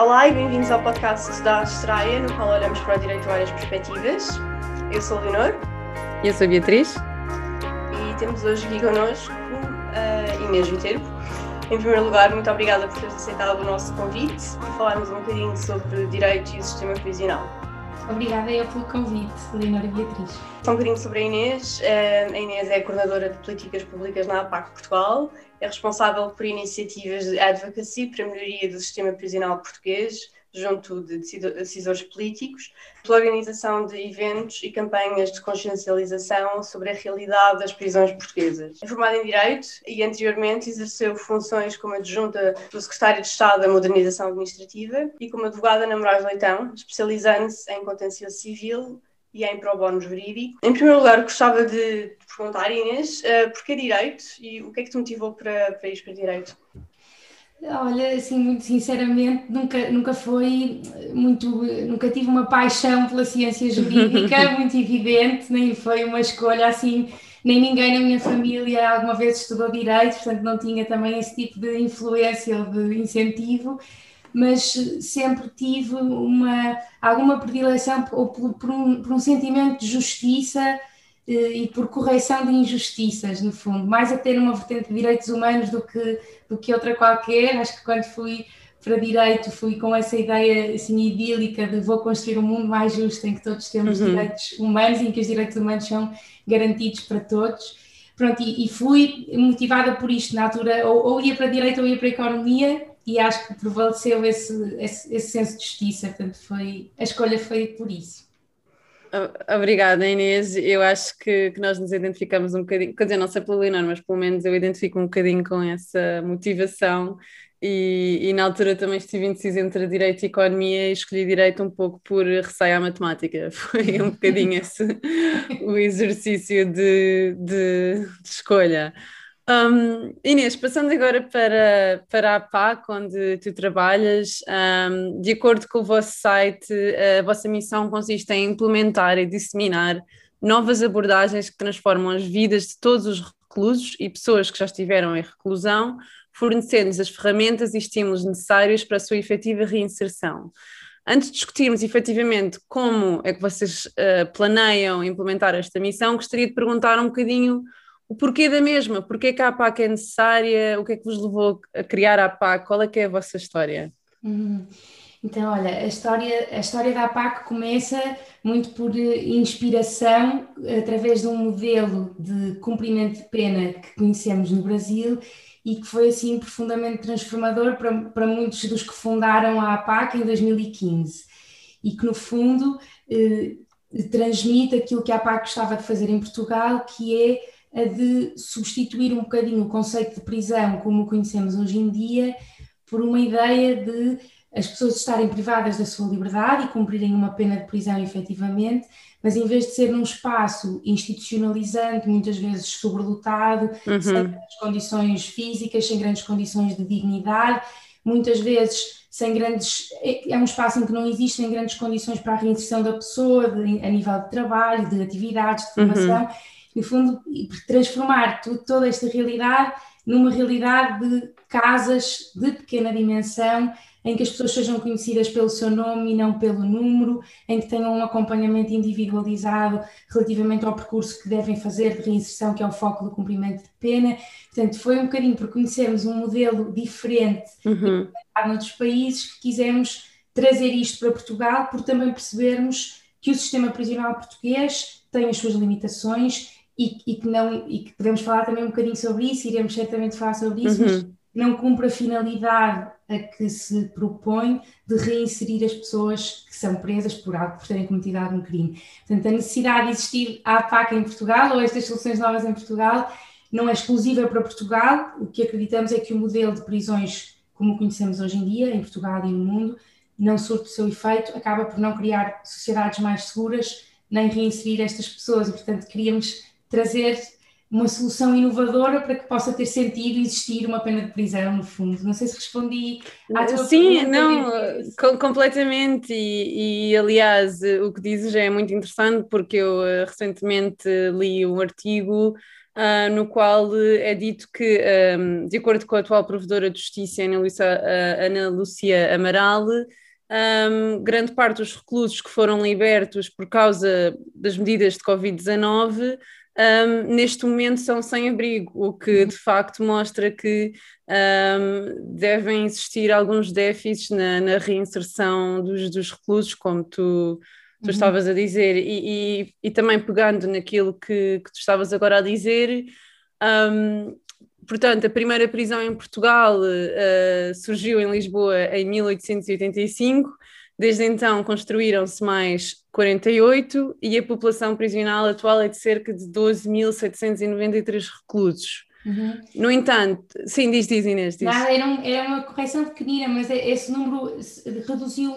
Olá e bem-vindos ao podcast da Australia, no qual olhamos para o direito a várias perspectivas. Eu sou a Leonor. E eu sou a Beatriz. E temos hoje aqui connosco a Inês Viterbo. Em primeiro lugar, muito obrigada por teres aceitado o nosso convite e falarmos um bocadinho sobre direito e o sistema prisional. Obrigada eu pelo convite, Leonor e Beatriz. Só um bocadinho sobre a Inês. Eh, a Inês é a coordenadora de políticas públicas na APAC Portugal é responsável por iniciativas de advocacy para a melhoria do sistema prisional português, junto de decisores políticos, pela organização de eventos e campanhas de consciencialização sobre a realidade das prisões portuguesas. É formada em Direito e anteriormente exerceu funções como adjunta do Secretário de Estado da Modernização Administrativa e como advogada na Moraes Leitão, especializando-se em contencioso civil e em pro bono jurídico. Em primeiro lugar, gostava de perguntar, Inês, uh, porquê Direito e o que é que te motivou para, para ir para Direito? Olha, assim, muito sinceramente, nunca, nunca foi muito, nunca tive uma paixão pela ciência jurídica muito evidente, nem foi uma escolha assim, nem ninguém na minha família alguma vez estudou Direito, portanto não tinha também esse tipo de influência ou de incentivo mas sempre tive uma, alguma predileção por, por, um, por um sentimento de justiça e por correção de injustiças, no fundo, mais até numa vertente de direitos humanos do que, do que outra qualquer. Acho que quando fui para direito fui com essa ideia assim idílica de vou construir um mundo mais justo em que todos temos uhum. direitos humanos e em que os direitos humanos são garantidos para todos. Pronto, e, e fui motivada por isto na altura, ou, ou ia para direito ou ia para economia, e acho que prevaleceu esse, esse, esse, senso de justiça, portanto foi, a escolha foi por isso. Obrigada Inês, eu acho que, que, nós nos identificamos um bocadinho, quer dizer, não sei pelo Leonor, mas pelo menos eu identifico um bocadinho com essa motivação. E, e, na altura também estive indecisa entre Direito e Economia e escolhi Direito um pouco por receio à matemática, foi um bocadinho esse o exercício de, de, de escolha. Um, Inês, passando agora para, para a PAC, onde tu trabalhas, um, de acordo com o vosso site, a vossa missão consiste em implementar e disseminar novas abordagens que transformam as vidas de todos os reclusos e pessoas que já estiveram em reclusão, fornecendo-lhes as ferramentas e estímulos necessários para a sua efetiva reinserção. Antes de discutirmos efetivamente como é que vocês uh, planeiam implementar esta missão, gostaria de perguntar um bocadinho o porquê da mesma, porquê que a APAC é necessária, o que é que vos levou a criar a APAC, qual é que é a vossa história? Uhum. Então, olha, a história, a história da APAC começa muito por inspiração através de um modelo de cumprimento de pena que conhecemos no Brasil e que foi assim profundamente transformador para, para muitos dos que fundaram a APAC em 2015 e que no fundo eh, transmite aquilo que a APAC gostava de fazer em Portugal, que é de substituir um bocadinho o conceito de prisão como o conhecemos hoje em dia por uma ideia de as pessoas estarem privadas da sua liberdade e cumprirem uma pena de prisão efetivamente, mas em vez de ser num espaço institucionalizante, muitas vezes sobredotado, uhum. sem grandes condições físicas, sem grandes condições de dignidade, muitas vezes sem grandes. É, é um espaço em que não existem grandes condições para a reinserção da pessoa, de, a nível de trabalho, de atividades, de formação. Uhum no fundo, transformar toda esta realidade numa realidade de casas de pequena dimensão, em que as pessoas sejam conhecidas pelo seu nome e não pelo número, em que tenham um acompanhamento individualizado relativamente ao percurso que devem fazer de reinserção, que é o foco do cumprimento de pena. Portanto, foi um bocadinho por conhecermos um modelo diferente uhum. noutros países que quisemos trazer isto para Portugal, por também percebermos que o sistema prisional português tem as suas limitações e, e, que não e que podemos falar também um bocadinho sobre isso, iremos certamente falar sobre isso, uhum. mas não cumpre a finalidade a que se propõe de reinserir as pessoas que são presas por algo, por terem cometido algum crime. Portanto, a necessidade de existir a APAC em Portugal ou estas soluções novas em Portugal não é exclusiva para Portugal. O que acreditamos é que o modelo de prisões, como conhecemos hoje em dia, em Portugal e no mundo, não surte o seu efeito, acaba por não criar sociedades mais seguras, nem reinserir estas pessoas. E, portanto, queríamos trazer uma solução inovadora para que possa ter sentido existir uma pena de prisão, no fundo. Não sei se respondi à tua Sim, não, com, completamente. E, e, aliás, o que dizes é muito interessante porque eu uh, recentemente li um artigo uh, no qual é dito que, um, de acordo com a atual provedora de justiça, Ana Lúcia, uh, Ana Lúcia Amaral, um, grande parte dos reclusos que foram libertos por causa das medidas de Covid-19 um, neste momento são sem abrigo, o que de facto mostra que um, devem existir alguns déficits na, na reinserção dos, dos, reclusos, como tu, tu uhum. estavas a dizer, e, e, e, também pegando naquilo que, que tu estavas agora a dizer. Um, portanto, a primeira prisão em Portugal uh, surgiu em Lisboa em 1885 Desde então construíram-se mais 48 e a população prisional atual é de cerca de 12.793 reclusos. Uhum. No entanto, sim, diz, diz Inês. Diz. Era, um, era uma correção pequenina, mas é, esse número reduziu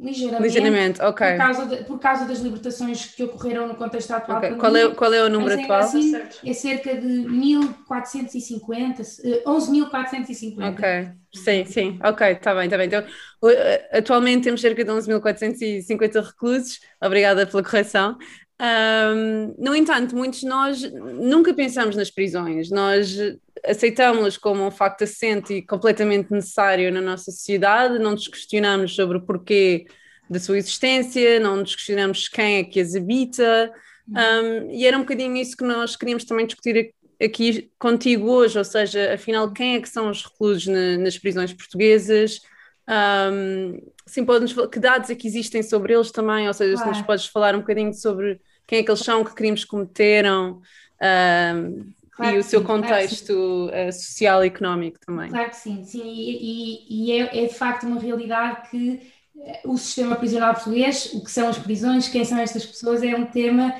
ligeiramente, ligeiramente okay. por, causa de, por causa das libertações que ocorreram no contexto atual. Okay. Qual, é, qual é o número mas, atual? Assim, é cerca de 1450, 11.450. Eh, ok, sim, sim, ok, está bem, está bem. Então, eh, atualmente temos cerca de 11.450 reclusos, obrigada pela correção. Um, no entanto, muitos de nós nunca pensamos nas prisões, nós aceitamos-las como um facto assente e completamente necessário na nossa sociedade, não nos questionamos sobre o porquê da sua existência, não nos questionamos quem é que as habita, um, e era um bocadinho isso que nós queríamos também discutir aqui contigo hoje, ou seja, afinal, quem é que são os reclusos na, nas prisões portuguesas? Um, sim, podes, que dados é que existem sobre eles também, ou seja, claro. se nos podes falar um bocadinho sobre quem é que eles são, que crimes cometeram um, claro e o seu sim, contexto claro social e económico também. Claro que sim, sim, e, e, e é, é, de facto uma realidade que eh, o sistema prisional português, o que são as prisões, quem são estas pessoas, é um tema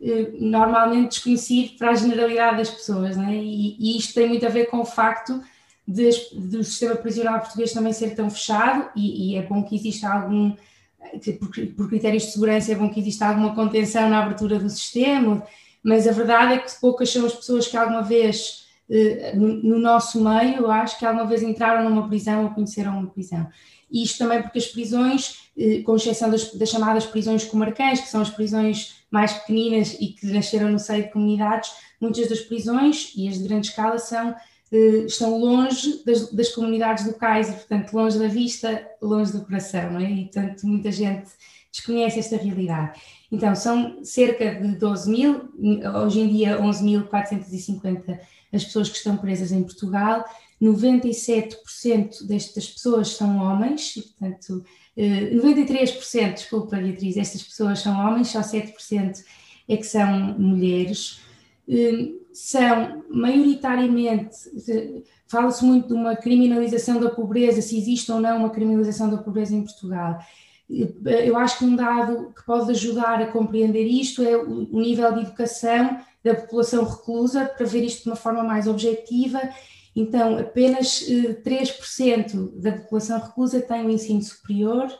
eh, normalmente desconhecido para a generalidade das pessoas, né? e, e isto tem muito a ver com o facto de, do sistema prisional português também ser tão fechado, e, e é bom que exista algum por, por critérios de segurança é bom que exista alguma contenção na abertura do sistema, mas a verdade é que poucas são as pessoas que alguma vez, eh, no nosso meio, eu acho que alguma vez entraram numa prisão ou conheceram uma prisão. Isto também porque as prisões, eh, com exceção das, das chamadas prisões comarcãs, que são as prisões mais pequeninas e que nasceram no seio de comunidades, muitas das prisões, e as de grande escala, são estão longe das, das, comunidades locais e, portanto, longe da vista, longe do coração, não é? E, portanto, muita gente desconhece esta realidade. Então, são cerca de 12 mil, hoje em dia 11.450 as pessoas que estão presas em Portugal, 97% destas pessoas são homens, e, portanto, 93%, eh, desculpa Beatriz, destas pessoas são homens, só 7% é que são mulheres. Eh, são maioritariamente, fala-se muito de uma criminalização da pobreza, se existe ou não uma criminalização da pobreza em Portugal. Eu acho que um dado que pode ajudar a compreender isto é o nível de educação da população reclusa, para ver isto de uma forma mais objetiva. Então, apenas 3% eh, da população reclusa tem o ensino superior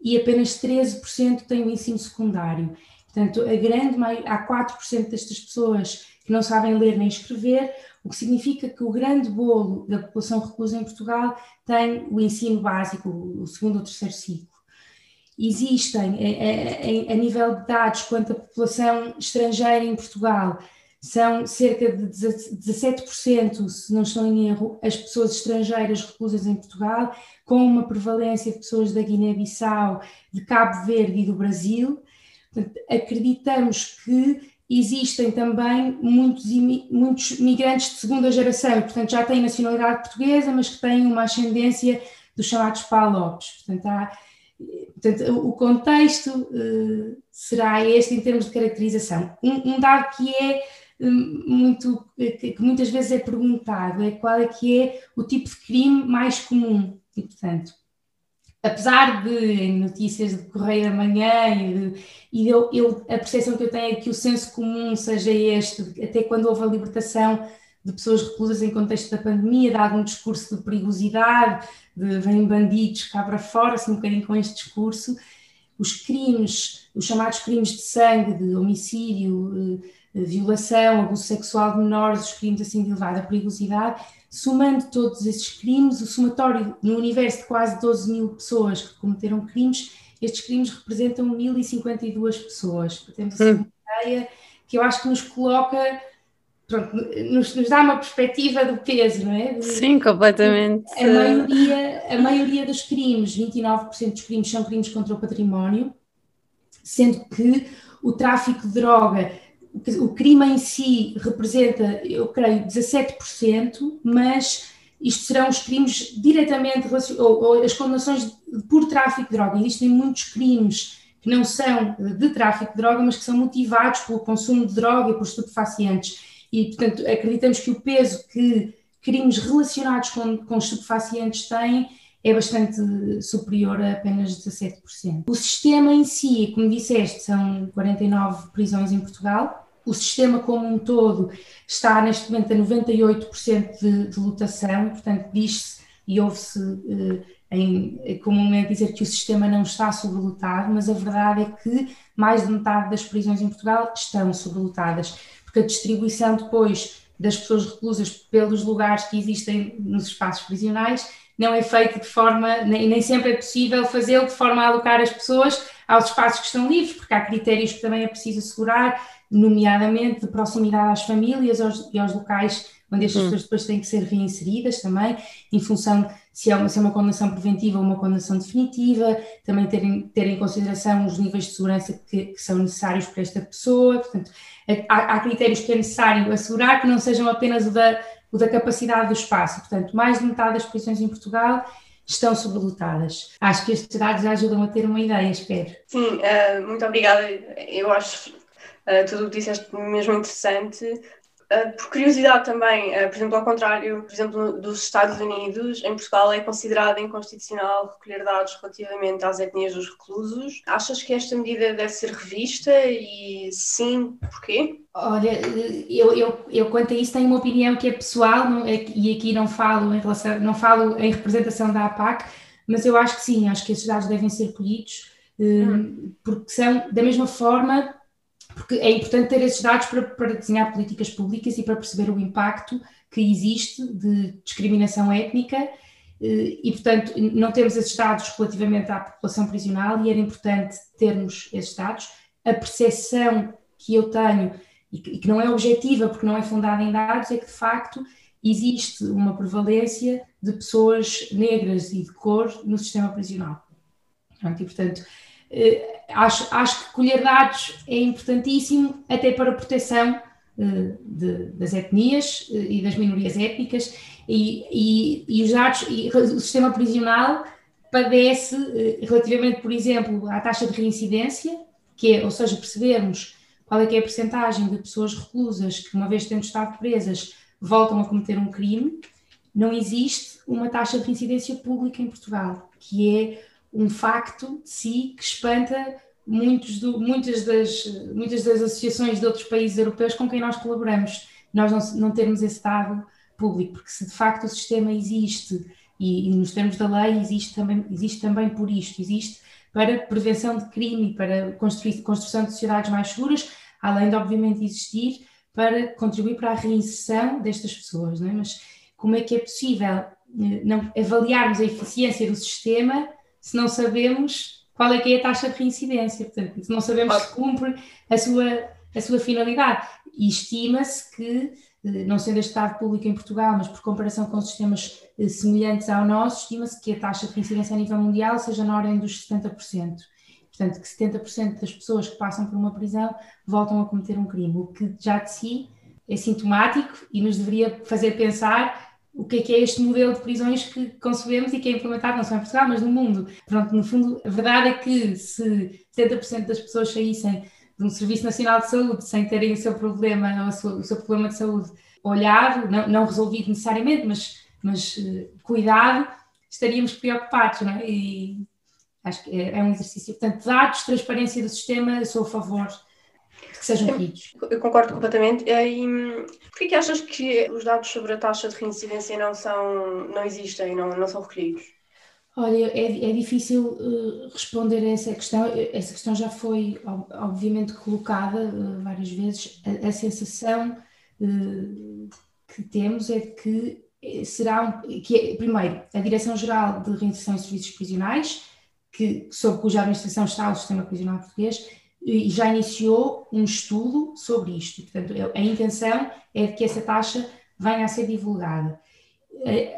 e apenas 13% tem o ensino secundário. Portanto, a grande há 4% destas pessoas que não sabem ler nem escrever, o que significa que o grande bolo da população reclusa em Portugal tem o ensino básico, o segundo ou terceiro ciclo. Existem, a, a, a nível de dados, quanto à população estrangeira em Portugal, são cerca de 17%, se não estou em erro, as pessoas estrangeiras reclusas em Portugal, com uma prevalência de pessoas da Guiné-Bissau, de Cabo Verde e do Brasil. Portanto, acreditamos que existem também muitos, muitos migrantes de segunda geração, portanto já têm nacionalidade portuguesa, mas que têm uma ascendência dos chamados palopes. Portanto, há, portanto o contexto uh, será este em termos de caracterização. Um, um dado que é um, muito, que, que, muitas vezes é perguntado, é qual é que é o tipo de crime mais comum. E, portanto, apesar de notícias de Correio da Manhã e, de, e eu, eu, a percepção que eu tenho é que o senso comum seja este, até quando houve a libertação de pessoas reclusas em contexto da pandemia, dado um discurso de perigosidade, de vêm bandidos cá para fora, assim um bocadinho com este discurso, os crimes, os chamados crimes de sangue, de homicídio, violação, abuso sexual de menores, os crimes assim de elevada perigosidade, somando todos esses crimes, o somatório no universo de quase 12 mil pessoas que cometeram crimes, estes crimes representam 1052 pessoas. Temos assim hum. uma ideia que eu acho que nos coloca, pronto, nos, nos dá uma perspectiva do peso, não é? Sim, completamente. A maioria, a maioria dos crimes, 29% dos crimes, são crimes contra o património, sendo que o tráfico de droga o crime em si representa, eu creio, 17%, mas isto serão os crimes diretamente ou, ou as condenações por tráfico de droga. Existem muitos crimes que não são de tráfico de droga, mas que são motivados pelo consumo de droga e por estupefacientes. E, portanto, acreditamos que o peso que crimes relacionados com, com estupefacientes têm é bastante superior a apenas 17%. O sistema em si, como disseste, são 49 prisões em Portugal, o sistema como um todo está neste momento a 98% de, de lotação, portanto diz-se e ouve-se eh, comumente dizer que o sistema não está sobrelotado, mas a verdade é que mais de metade das prisões em Portugal estão sobrelotadas, porque a distribuição depois das pessoas reclusas pelos lugares que existem nos espaços prisionais não é feita de forma, nem, nem sempre é possível fazê-lo de forma a alocar as pessoas aos espaços que estão livres, porque há critérios que também é preciso assegurar, nomeadamente de proximidade às famílias aos, e aos locais onde estas hum. pessoas depois têm que ser reinseridas também, em função se é uma, se é uma condenação preventiva ou uma condenação definitiva, também ter em, ter em consideração os níveis de segurança que, que são necessários para esta pessoa, portanto, há, há, critérios que é necessário assegurar que não sejam apenas o da, o da capacidade do espaço, portanto, mais de metade das prisões em Portugal estão sobrelotadas. Acho que estes dados ajudam a ter uma ideia, espero. Sim, uh, muito obrigada. Eu acho uh, tudo o que disseste mesmo interessante. Uh, por curiosidade também, uh, por exemplo, ao contrário, por exemplo, dos Estados Unidos, em Portugal é considerado inconstitucional recolher dados relativamente às etnias dos reclusos. Achas que esta medida deve ser revista e sim, porquê? Olha, eu, eu, eu quanto a isso tenho uma opinião que é pessoal não, é, e aqui não falo em relação, não falo em representação da APAC, mas eu acho que sim, acho que esses dados devem ser colhidos, hum. porque são da mesma forma porque é importante ter esses dados para, para desenhar políticas públicas e para perceber o impacto que existe de discriminação étnica eh, e, portanto, não temos esses dados relativamente à população prisional e era importante termos esses dados. A percepção que eu tenho, e que não é objetiva porque não é fundada em dados, é que, de facto, existe uma prevalência de pessoas negras e de cor no sistema prisional. E, portanto, acho, acho que colher dados é importantíssimo até para a proteção eh, de, das etnias eh, e das minorias étnicas. E, e, e, os dados, e o sistema prisional padece relativamente, por exemplo, à taxa de reincidência, que é, ou seja, percebermos qual é que é a percentagem de pessoas reclusas que, uma vez tendo estado presas, voltam a cometer um crime, não existe uma taxa de reincidência pública em Portugal, que é um facto de si que espanta do, muitas, das, muitas das associações de outros países europeus com quem nós colaboramos, nós não, não termos esse dado público, porque se de facto o sistema existe e, e nos termos da lei existe também, existe também por isto, existe para prevenção de crime, para construir, construção de sociedades mais seguras, além de obviamente existir para contribuir para a reinserção destas pessoas, não é? Mas como é que é possível eh, não avaliarmos a eficiência do sistema se não sabemos qual é que é a taxa de reincidência, portanto, se não sabemos se cumpre a sua, a sua finalidade. E estima-se que, eh, não sendo este Estado público em Portugal, mas por comparação com sistemas eh, semelhantes ao nosso, estima-se que a taxa de reincidência a nível mundial seja na ordem dos 70%. Portanto, que 70% das pessoas que passam por uma prisão voltam a cometer um crime, o que já de si é sintomático e nos deveria fazer pensar o que é que é este modelo de prisões que concebemos e que é implementado não só em Portugal, mas no mundo. Pronto, no fundo, a verdade é que se 70% das pessoas saíssem de um Serviço Nacional de Saúde sem terem o seu problema, o seu, problema de saúde olhado, não, não, resolvido necessariamente, mas, mas uh, cuidado, estaríamos preocupados, não é? E acho que é, é um exercício. Portanto, dados, transparência do sistema, sou a favor que sejam recolhidos. Eu concordo completamente. E por que achas que os dados sobre a taxa de reincidência não, são, não existem, não, não são recolhidos? Olha, é, é difícil uh, responder a essa questão. Essa questão já foi, obviamente, colocada uh, várias vezes. A, a sensação uh, que temos é que será um, que é, primeiro a Direção-Geral de Reinserção e Serviços Prisionais, que, sob cuja administração está o sistema prisional português, e já iniciou um estudo sobre isto. Portanto, a intenção é que essa taxa venha a ser divulgada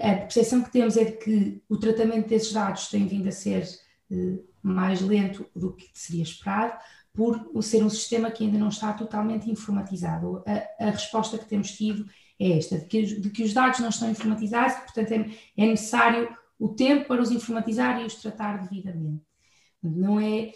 a, percepção que temos é de que o tratamento desses dados tem vindo a ser uh, mais lento do que seria esperado, por ser um sistema que ainda não está totalmente informatizado. A, a resposta que temos tido é esta, de que, de que, os dados não estão informatizados, portanto é, é necessário o tempo para os informatizar e os tratar devidamente. Não é.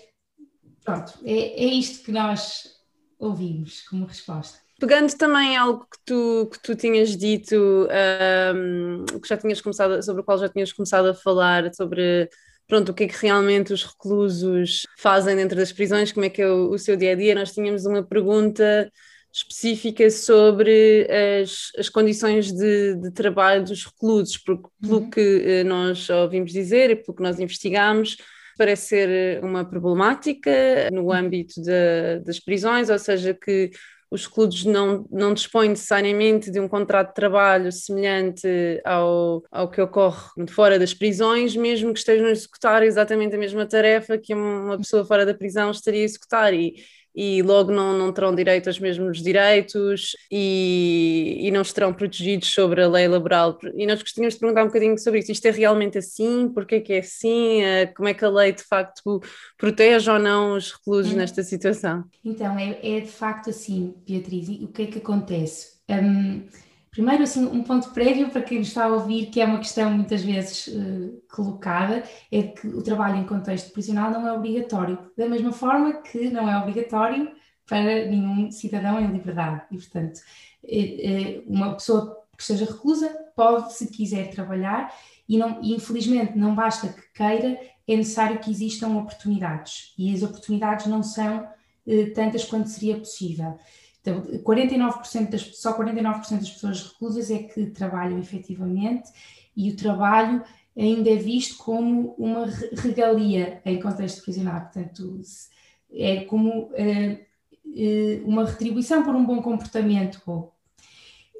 Pronto, é, é isto que nós ouvimos como resposta. Pegando também algo que tu, que tu tinhas dito, um, que já tinhas começado, sobre o qual já tinhas começado a falar, sobre pronto, o que é que realmente os reclusos fazem dentro das prisões, como é que é o, o seu dia a dia, nós tínhamos uma pergunta específica sobre as, as condições de, de trabalho dos reclusos, porque pelo uhum. que eh, nós ouvimos dizer e pelo que nós investigamos, parece ser uma problemática no âmbito de, das prisões, ou seja, que os clubes não, não dispõem necessariamente de um contrato de trabalho semelhante ao, ao que ocorre fora das prisões, mesmo que estejam a executar exatamente a mesma tarefa que uma pessoa fora da prisão estaria a executar. E, e logo não, não terão direito aos mesmos direitos e, e não estarão protegidos sobre a lei laboral. E nós gostaríamos de perguntar um bocadinho sobre isso. Isto é realmente assim? Porquê que é assim? Eh, como é que a lei de facto protege ou não os reclusos hum. nesta situação? Então, é, é, de facto assim, Beatriz. E o que é que acontece? Um, Primeiro, assim, um ponto prévio para quem nos está a ouvir, que é uma questão muitas vezes uh, colocada, é que o trabalho em contexto prisional não é obrigatório, da mesma forma que não é obrigatório para nenhum cidadão em liberdade. E, portanto, é, é uma pessoa que esteja reclusa pode, se quiser, trabalhar e, não, infelizmente, não basta que queira, é necessário que existam oportunidades. E as oportunidades não são tantas quanto seria possível. Então, 49% das, só 49% das pessoas reclusas é que trabalham efetivamente e o trabalho ainda é visto como uma regalia em contexto prisional, portanto, é como é, é, uma retribuição por um bom comportamento.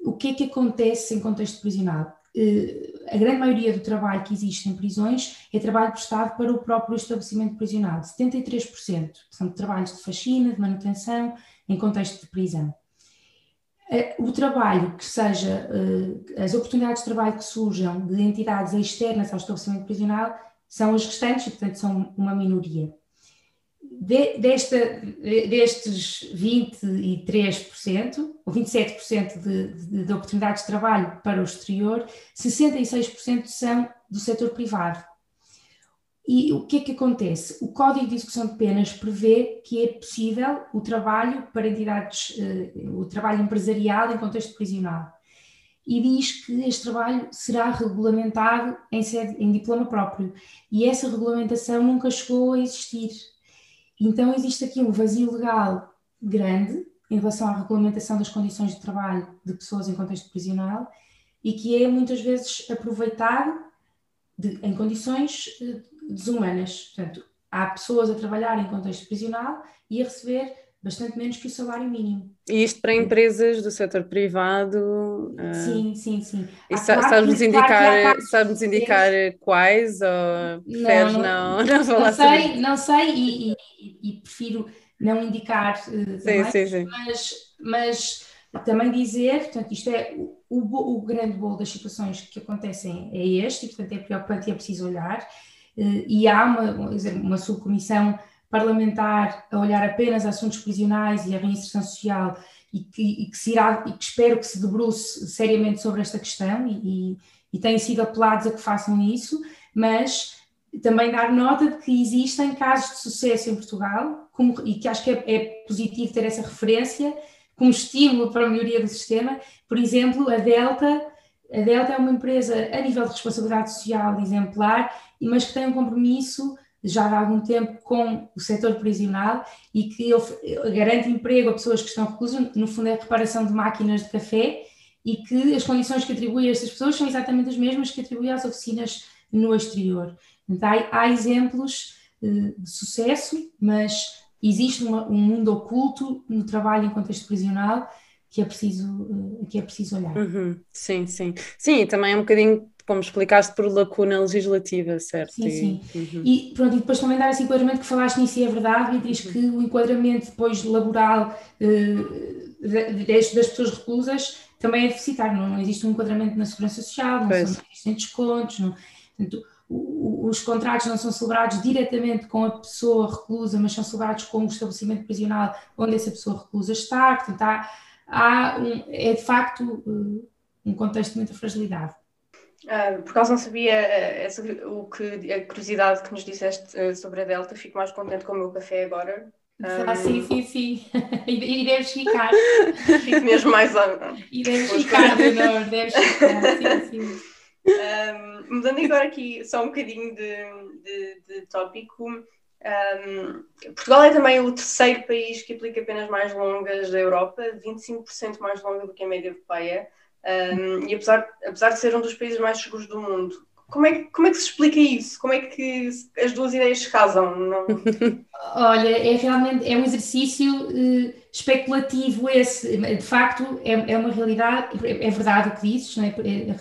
O que é que acontece em contexto prisional? Eh, a grande maioria do trabalho que existe em prisões é trabalho prestado para o próprio estabelecimento prisional. 73% são trabalhos de faxina, de manutenção, em contexto de prisão. O trabalho que seja, eh, as oportunidades de trabalho que surjam de entidades externas ao estabelecimento prisional são as restantes e, portanto, são uma minoria. De, desta, destes 23%, ou 27% de, de, de oportunidades de trabalho para o exterior, 66% são do setor privado. E o que é que acontece? O Código de Execução de Penas prevê que é possível o trabalho para entidades, eh, o trabalho empresarial em contexto prisional. E diz que este trabalho será regulamentado em, sede, em diploma próprio. E essa regulamentação nunca chegou a existir. Então existe aqui um vazio legal grande em relação à regulamentação das condições de trabalho de pessoas em contexto prisional e que é muitas vezes aproveitado de, em condições eh, desumanas. Portanto, há pessoas a trabalhar em contexto prisional e a receber bastante menos que o salário mínimo. E isto para empresas do setor privado? Sim, uh... sim, sim. E claro sabes-nos indicar, claro sabes indicar quais ou preferes não, não, não, não falar sei, Não sei e, e, e, prefiro não indicar uh, sim, também, sim, sim. Mas, mas também dizer, portanto, isto é o, o, o grande bolo das situações que acontecem é este, e portanto é preocupante e é preciso olhar. Eh, e há uma, uma subcomissão parlamentar a olhar apenas assuntos prisionais e a reinserção social e que, e que, se irá, e que espero que se debruce seriamente sobre esta questão e, e, e têm sido apelados a que façam isso, mas também dar nota de que existem casos de sucesso em Portugal como, e que acho que é, é, positivo ter essa referência como estímulo para a melhoria do sistema. Por exemplo, a Delta, a Delta é uma empresa a nível de responsabilidade social exemplar mas que tem um compromisso já há algum tempo com o setor prisional e que garante emprego a pessoas que estão reclusas, no fundo é a reparação de máquinas de café e que as condições que atribui a estas pessoas são exatamente as mesmas que atribui às oficinas no exterior. Há, há exemplos uh, de sucesso, mas existe um mundo oculto no trabalho em contexto prisional que é preciso, uh, que é preciso olhar. Uhum. Sim, sim. Sim, também é um bocadinho como explicaste, por lacuna legislativa, certo? Sim, sim. Uhum. E pronto, e depois também dar esse enquadramento que falaste nisso e é verdade, Beatriz, uhum. que o enquadramento depois laboral uh, das, das pessoas reclusas também é deficitário, não, não existe um enquadramento na segurança social, não pois. são, existem descontos, não, portanto, os contratos não são celebrados diretamente com a pessoa reclusa, mas são celebrados com o estabelecimento prisional onde essa pessoa reclusa está, portanto há, há um, é de facto eh, um contexto de muita fragilidade. Uh, por acaso não sabia uh, essa, o que, a curiosidade que nos disseste uh, sobre a Delta, fico mais contente com o meu café agora. Um, ah, sim, sim, sim. e, e deves ficar. Fico mesmo mais. e deves ficar, Leonor, deves ficar, sim, sim. Um, mudando agora aqui só um bocadinho de, de, de tópico, um, Portugal é também o terceiro país que aplica penas mais longas da Europa, 25% mais longa do que a média europeia. Um, e apesar, apesar de ser um dos países mais seguros do mundo, como é, como é que se explica isso? Como é que as duas ideias se casam? Não... Olha, é realmente é um exercício uh, especulativo esse. De facto, é, é uma realidade, é, é verdade o que dizes, não é?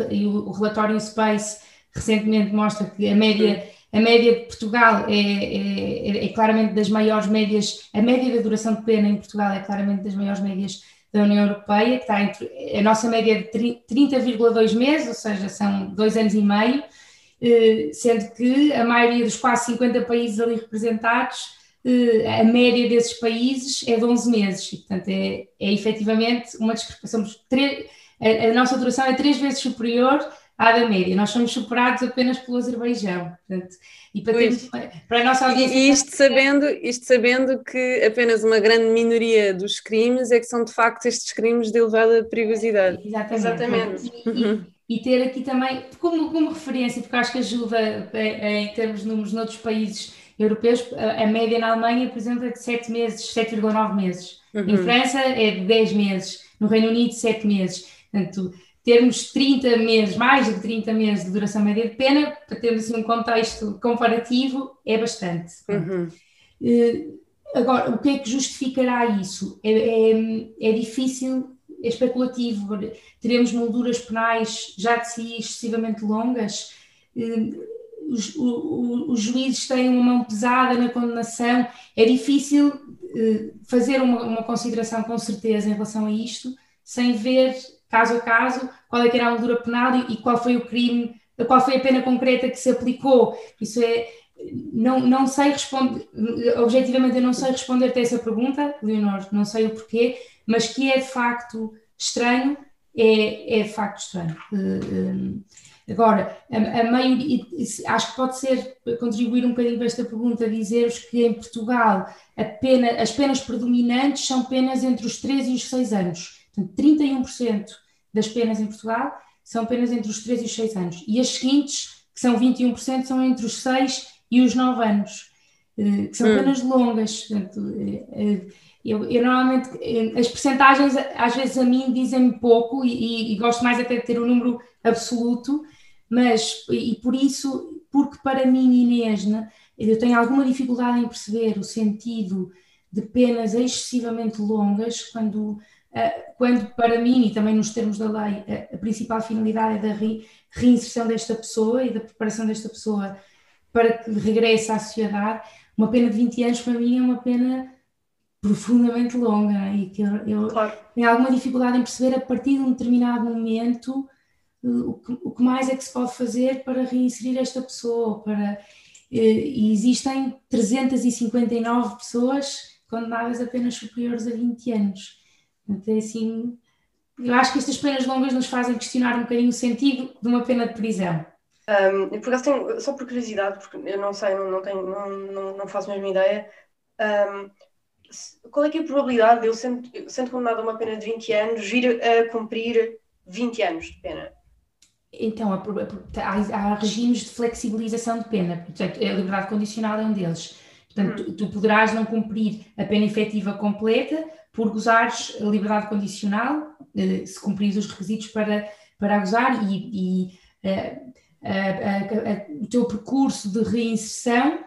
e o, o relatório Space recentemente mostra que a média, a média de Portugal é, é, é, claramente das maiores médias, a média da duração de pena em Portugal é claramente das maiores médias da União Europeia, que está entre a nossa média de 30,2 meses, ou seja, são dois anos e meio, eh, sendo que a maioria dos quase 50 países ali representados, eh, a média desses países é de 11 meses, e portanto é, é efetivamente uma discrepância. A, a nossa duração é três vezes superior à da média. Nós somos superados apenas pelo Azerbaijão. Portanto, e para, termos, para a nossa audiência. E isto sabendo, isto sabendo que apenas uma grande minoria dos crimes é que são de facto estes crimes de elevada perigosidade. Exatamente. Exatamente. E, e, ter aqui também, como, como referência, porque acho que ajuda em, em termos de números noutros países europeus, a, a, média na Alemanha, por exemplo, é de 7 meses, 7,9 meses. Uhum. Em França é de 10 meses. No Reino Unido, 7 meses. Portanto, termos 30 meses, mais de 30 meses de duração média de pena, para termos assim, um contexto comparativo, é bastante. Uhum. Uh, agora, o que é que justificará isso? É, é, é, difícil, é especulativo. Teremos molduras penais já de si excessivamente longas. Uh, os, o, os, juízes têm uma mão pesada na condenação. É difícil uh, fazer uma, uma consideração com certeza em relação a isto, sem ver caso a caso, qual é que era a moldura penal e, e qual foi o crime, qual foi a pena concreta que se aplicou. Isso é, não, não sei responder, objetivamente eu não sei responder-te essa pergunta, Leonor, não sei o porquê, mas que é de facto estranho, é, é de facto estranho. Uh, agora, a, a maioria, acho que pode ser, contribuir um bocadinho para esta pergunta, dizer-vos que em Portugal pena, as penas predominantes são penas entre os 3 e os 6 anos. Portanto, 31% das penas em Portugal são penas entre os 3 e os 6 anos. E as seguintes, que são 21%, são entre os 6 e os 9 anos, eh, que são hum. penas longas. Eh, eh, eu, eu, normalmente, as percentagens às vezes a mim dizem-me pouco e, e, gosto mais até de ter o um número absoluto, mas, e por isso, porque para mim, Inês, né, eu tenho alguma dificuldade em perceber o sentido de penas excessivamente longas quando quando para mim, e também nos termos da lei, a principal finalidade é da reinserção desta pessoa e da preparação desta pessoa para que regresse à sociedade, uma pena de 20 anos para mim é uma pena profundamente longa e que eu, eu claro. tenho alguma dificuldade em perceber a partir de um determinado momento eh, o que, o que mais é que se pode fazer para reinserir esta pessoa, para, eh, e existem 359 pessoas condenadas a penas superiores a 20 anos. Então, assim, eu acho que estas penas longas nos fazem questionar um bocadinho o sentido de uma pena de prisão. Um, por acaso tenho, só por curiosidade, porque eu não sei, não, não, tenho, não, não, não faço a mesma ideia, um, qual é que é a probabilidade de eu, sendo, sendo condenado a uma pena de 20 anos, vir a cumprir 20 anos de pena? Então, há, há regimes de flexibilização de pena, portanto, a liberdade condicional é um deles. Portanto, tu, tu poderás não cumprir a pena efetiva completa, por gozares a liberdade condicional, eh, se cumprires os requisitos para, para gozar, e, e uh, o teu percurso de reinserção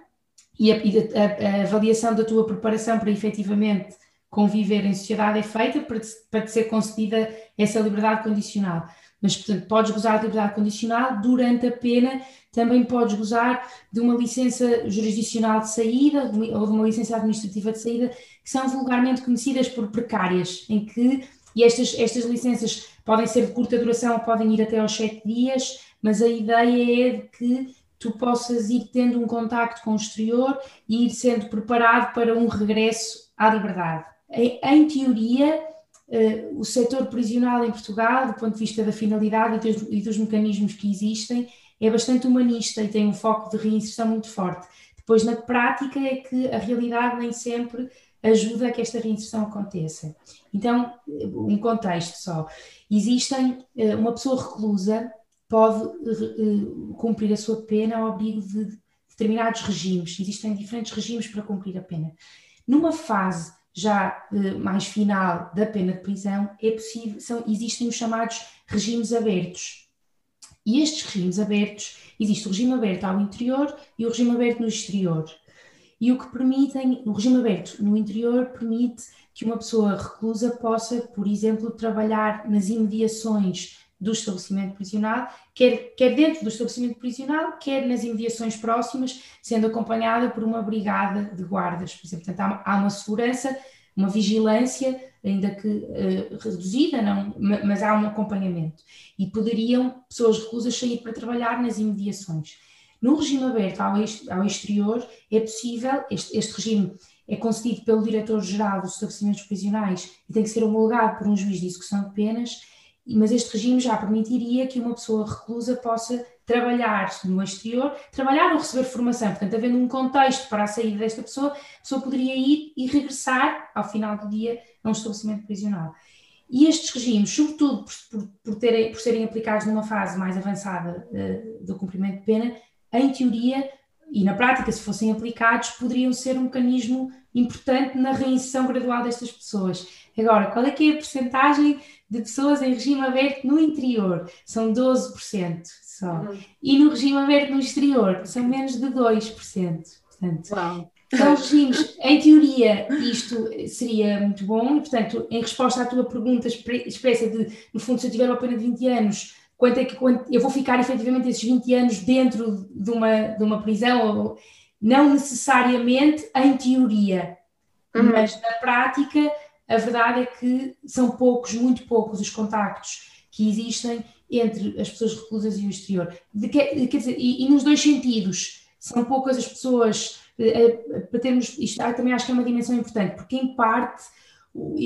e, a, a, a, avaliação da tua preparação para efetivamente conviver em sociedade é feita para para te ser concedida essa liberdade condicional. Mas, portanto, podes gozar de liberdade condicional durante a pena, também podes gozar de uma licença jurisdicional de saída ou de uma licença administrativa de saída, que são vulgarmente conhecidas por precárias, em que, e estas, estas licenças podem ser de curta duração, podem ir até aos sete dias, mas a ideia é de que tu possas ir tendo um contacto com o exterior e ir sendo preparado para um regresso à liberdade. Em, em teoria, uh, o setor prisional em Portugal, do ponto de vista da finalidade e dos, e dos mecanismos que existem, é bastante humanista e tem um foco de reinserção muito forte. Depois, na prática, é que a realidade nem sempre ajuda a que esta reinserção aconteça. Então, um contexto só. Existem, uh, uma pessoa reclusa pode uh, cumprir a sua pena ao abrigo de determinados regimes. Existem diferentes regimes para cumprir a pena. Numa fase já uh, mais final da pena de prisão, é possível, são, existem os chamados regimes abertos. E estes regimes abertos, existe o regime aberto ao interior e o regime aberto no exterior. E o que permitem, o regime aberto no interior permite que uma pessoa reclusa possa, por exemplo, trabalhar nas imediações do estabelecimento prisional, quer, quer dentro do estabelecimento prisional, quer nas imediações próximas, sendo acompanhada por uma brigada de guardas. Por exemplo, portanto, há, há uma segurança, uma vigilância, ainda que uh, reduzida, não, mas há um acompanhamento. E poderiam pessoas reclusas sair para trabalhar nas imediações. No regime aberto ao, ao exterior, é possível, este, este regime é concedido pelo diretor-geral dos estabelecimentos prisionais e tem que ser homologado por um juiz de execução de penas, mas este regime já permitiria que uma pessoa reclusa possa trabalhar no exterior, trabalhar ou receber formação. Portanto, havendo um contexto para a saída desta pessoa, a pessoa poderia ir e regressar ao final do dia a um estabelecimento prisional. E estes regimes, sobretudo por, por, terem, por serem aplicados numa fase mais avançada uh, do cumprimento de pena, em teoria e na prática, se fossem aplicados, poderiam ser um mecanismo importante na reinserção gradual destas pessoas. Agora, qual é que é a percentagem de pessoas em regime aberto no interior? São 12% só. Uhum. E no regime aberto no exterior são menos de 2%. Portanto, Uau. São regimes, em teoria, isto seria muito bom, e, portanto, em resposta à tua pergunta expressa de, no fundo, se eu tiver uma pena de 20 anos, quanto é que quanto, eu vou ficar efetivamente esses 20 anos dentro de uma, de uma prisão, ou, não necessariamente em teoria, uhum. mas na prática a verdade é que são poucos, muito poucos os contactos que existem entre as pessoas reclusas e o exterior. De que, quer dizer, e, e, nos dois sentidos, são poucas as pessoas, eh, eh, para termos, isto também acho que é uma dimensão importante, porque em parte o,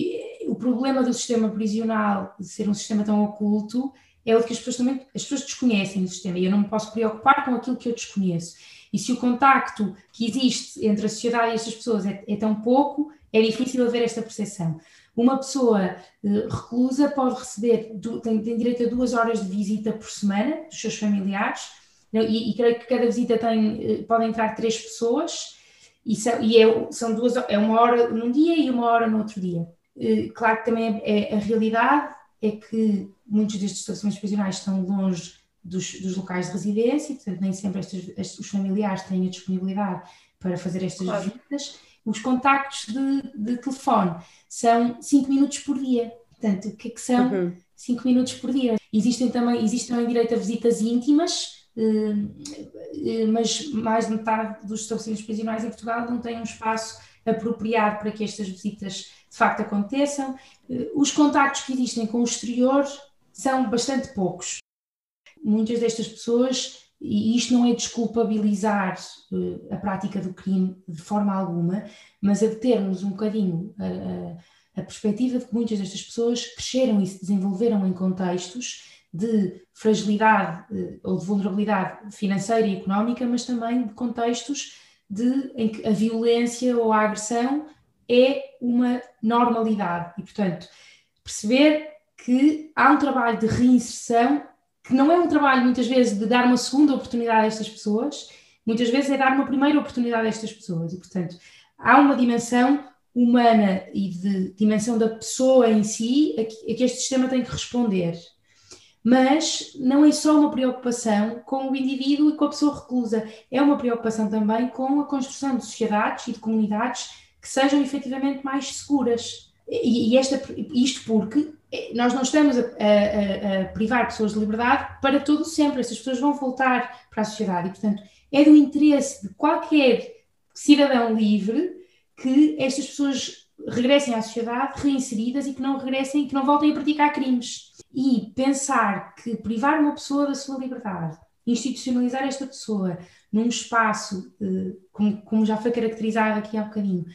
o problema do sistema prisional, de ser um sistema tão oculto, é o que as pessoas também, as pessoas desconhecem o sistema e eu não me posso preocupar com aquilo que eu desconheço. E se o contacto que existe entre a sociedade e estas pessoas é, é tão pouco, é difícil haver esta percepção. Uma pessoa uh, reclusa pode receber, tem, tem, direito a duas horas de visita por semana dos seus familiares, e, e creio que cada visita tem, uh, podem entrar três pessoas, e, são, e é, são duas, é uma hora num dia e uma hora no outro dia. Uh, claro que também é, é, a realidade é que muitos destes estacionamentos prisionais estão longe dos, dos, locais de residência, portanto nem sempre estes, estes, os familiares têm a disponibilidade para fazer estas claro. visitas os contactos de, de, telefone são 5 minutos por dia. Portanto, o que é que são 5 uhum. minutos por dia? Existem também, existe também direito a visitas íntimas, eh, eh, mas mais de metade dos estabelecimentos prisionais em Portugal não têm um espaço apropriado para que estas visitas de facto aconteçam. Eh, os contactos que existem com o exterior são bastante poucos. Muitas destas pessoas e isto não é desculpabilizar uh, a prática do crime de forma alguma, mas a termos um bocadinho a, a, a perspectiva de que muitas destas pessoas cresceram e se desenvolveram em contextos de fragilidade uh, ou de vulnerabilidade financeira e económica, mas também de contextos de, em que a violência ou a agressão é uma normalidade. E, portanto, perceber que há um trabalho de reinserção que não é um trabalho muitas vezes de dar uma segunda oportunidade a estas pessoas, muitas vezes é dar uma primeira oportunidade a estas pessoas. E, portanto, há uma dimensão humana e de dimensão da pessoa em si a que, a que este sistema tem que responder. Mas não é só uma preocupação com o indivíduo e com a pessoa reclusa, é uma preocupação também com a construção de sociedades e de comunidades que sejam efetivamente mais seguras. E, esta, isto porque nós não estamos a, a, a, privar pessoas de liberdade para todo sempre, essas pessoas vão voltar para a sociedade e, portanto, é do interesse de qualquer cidadão livre que estas pessoas regressem à sociedade reinseridas e que não regressem, que não voltem a praticar crimes. E pensar que privar uma pessoa da sua liberdade, institucionalizar esta pessoa num espaço, eh, como, como já foi caracterizado aqui há bocadinho,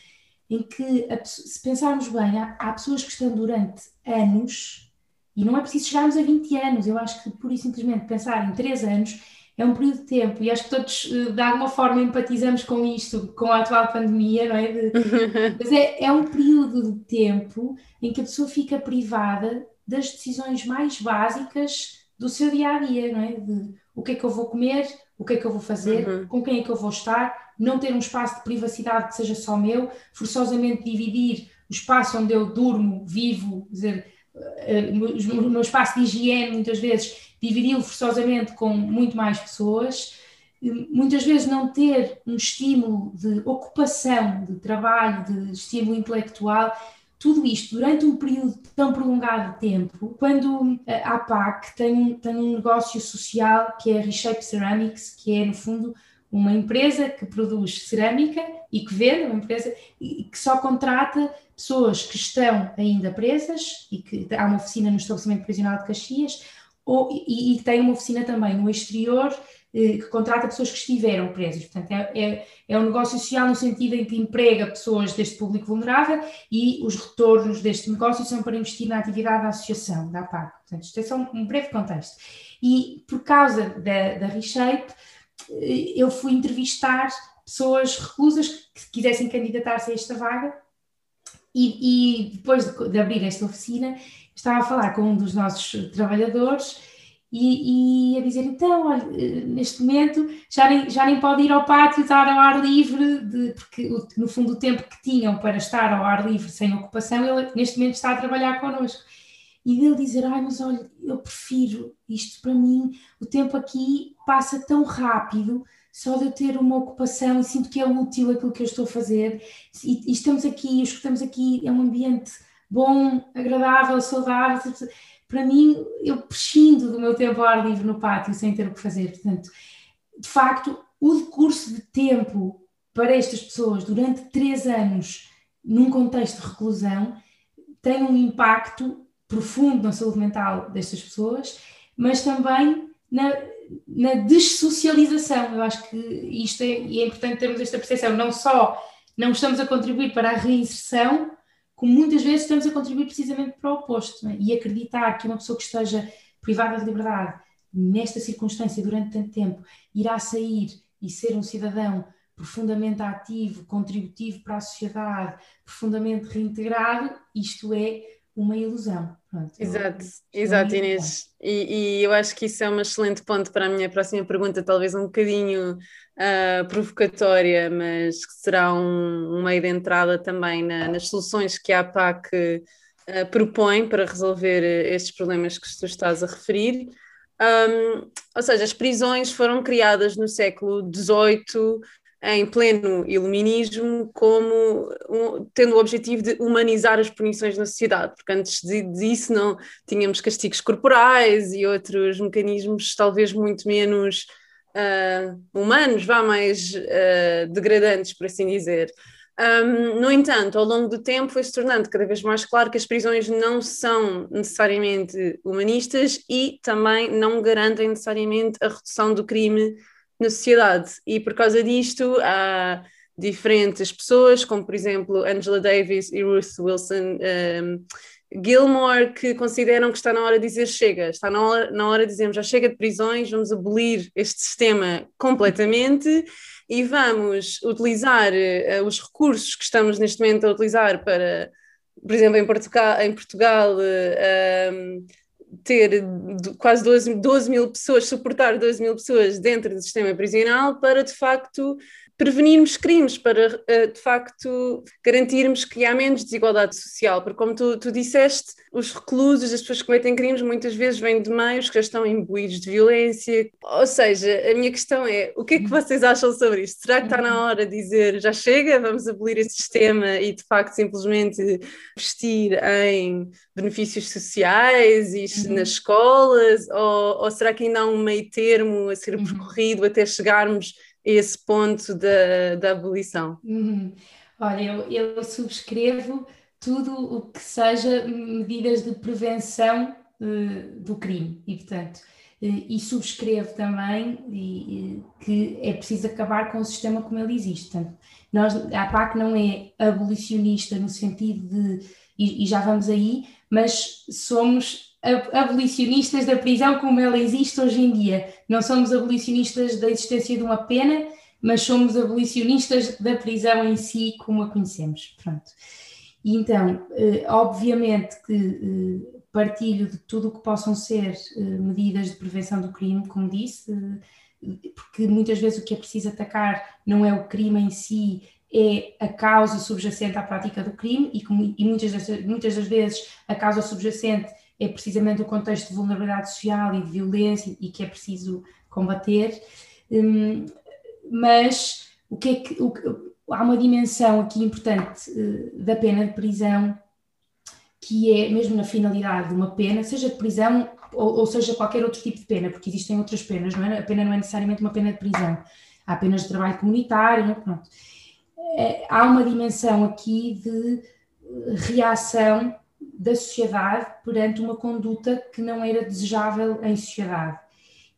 em que, se pensarmos bem, há, há, pessoas que estão durante anos, e não é preciso chegarmos a 20 anos, eu acho que por isso simplesmente pensar em 3 anos é um período de tempo, e acho que todos eh, de alguma forma empatizamos com isto, com a atual pandemia, não é? De, mas é, é um período de tempo em que a pessoa fica privada das decisões mais básicas do seu dia a dia, não é? De o que é que eu vou comer, o que é que eu vou fazer, uhum. com quem é que eu vou estar, não ter um espaço de privacidade que seja só meu, forçosamente dividir o espaço onde eu durmo, vivo, dizer, eh, o meu espaço de higiene, muitas vezes, dividi-lo forçosamente com muito mais pessoas, muitas vezes não ter um estímulo de ocupação, de trabalho, de estímulo intelectual, tudo isto durante um período tão prolongado de tempo, quando a APAC tem, tem um negócio social que é a Reshape Ceramics, que é no fundo uma empresa que produz cerâmica e que vende, uma empresa e que só contrata pessoas que estão ainda presas e que há uma oficina no estabelecimento prisional de Caxias ou, e, e tem uma oficina também no exterior eh, que contrata pessoas que estiveram presas. Portanto, é, é, é, um negócio social no sentido em que emprega pessoas deste público vulnerável e os retornos deste negócio são para investir na atividade da associação, da APAC. Portanto, isto é só um, breve contexto. E por causa da, da Reshape, eu fui entrevistar pessoas reclusas que quisessem candidatar-se a esta vaga e, e depois de, de abrir esta oficina, estava a falar com um dos nossos trabalhadores e, e, a dizer, então, olha, neste momento já nem, já nem pode ir ao pátio estar ao ar livre, de, porque no fundo o tempo que tinham para estar ao ar livre sem ocupação, ele neste momento está a trabalhar connosco. E dele dizer, ai, mas olha, eu prefiro isto para mim, o tempo aqui passa tão rápido, só de eu ter uma ocupação e sinto que é útil aquilo que eu estou a fazer, e, e estamos aqui, os que estamos aqui, é um ambiente bom, agradável, saudável, para mim, eu prescindo do meu tempo ao ar livre no pátio sem ter o que fazer. Portanto, de facto, o decurso de tempo para estas pessoas durante três anos, num contexto de reclusão, tem um impacto profundo na saúde mental destas pessoas, mas também na, na dessocialização. Eu acho que isto é, é importante termos esta percepção, não só não estamos a contribuir para a reinserção, como muitas vezes estamos a contribuir precisamente para o oposto. É? E acreditar que uma pessoa que esteja privada de liberdade nesta circunstância durante tanto tempo irá sair e ser um cidadão profundamente ativo, contributivo para a sociedade, profundamente reintegrado, isto é uma ilusão. Pronto, exato, eu, exato, Inês. E, e, eu acho que isso é um excelente ponto para a minha próxima pergunta, talvez um bocadinho uh, provocatória, mas que será um, um meio de entrada também na, nas soluções que a APAC uh, propõe para resolver estes problemas que tu estás a referir. Um, ou seja, as prisões foram criadas no século XVIII em pleno iluminismo como um, tendo o objetivo de humanizar as punições na sociedade, porque antes disso não tínhamos castigos corporais e outros mecanismos talvez muito menos uh, humanos, vá mais uh, degradantes, por assim dizer. Um, no entanto, ao longo do tempo foi se tornando cada vez mais claro que as prisões não são necessariamente humanistas e também não garantem necessariamente a redução do crime na sociedade. E por causa disto, há diferentes pessoas, como por exemplo Angela Davis e Ruth Wilson um, Gilmore, que consideram que está na hora de dizer chega, está na hora, na hora de dizermos já chega de prisões, vamos abolir este sistema completamente e vamos utilizar uh, os recursos que estamos neste momento a utilizar para, por exemplo, em Portugal, em Portugal uh, um, ter quase 12, 12 mil pessoas, suportar 12 mil pessoas dentro do sistema prisional para de facto prevenirmos crimes, para eh, de facto garantirmos que há menos desigualdade social, porque como tu, tu disseste, os reclusos, as pessoas que cometem crimes, muitas vezes vêm de meios que já estão imbuídos de violência. Ou seja, a minha questão é: o que é que vocês acham sobre isto? Será que está na hora de dizer já chega, vamos abolir esse sistema e de facto simplesmente investir em benefícios sociais e uhum. nas escolas? Ou, ou, será que ainda há um meio termo a ser uhum. percorrido até chegarmos esse ponto da, da abolição? Uhum. Olha, eu, eu subscrevo tudo o que seja medidas de prevenção uh, do crime e, portanto, uh, e subscrevo também e, uh, que é preciso acabar com o sistema como ele existe. Nós, a APAC não é abolicionista no sentido de, e, e já vamos aí, mas somos abolicionistas da prisão como ela existe hoje em dia. Não somos abolicionistas da existência de uma pena, mas somos abolicionistas da prisão em si como a conhecemos. Pronto. E então, eh, obviamente que eh, partilho de tudo o que possam ser eh, medidas de prevenção do crime, como disse, porque muitas vezes o que é preciso atacar não é o crime em si, é a causa subjacente à prática do crime e, e muitas, das, muitas das vezes a causa subjacente é precisamente o contexto de vulnerabilidade social e de violência e que é preciso combater. Hum, mas o que é que, o, há uma dimensão aqui importante uh, da pena de prisão, que é mesmo na finalidade de uma pena, seja de prisão ou, ou, seja qualquer outro tipo de pena, porque existem outras penas, não é? A pena não é necessariamente uma pena de prisão, há penas de trabalho comunitário, é? pronto. É, há uma dimensão aqui de reação da sociedade perante uma conduta que não era desejável em sociedade.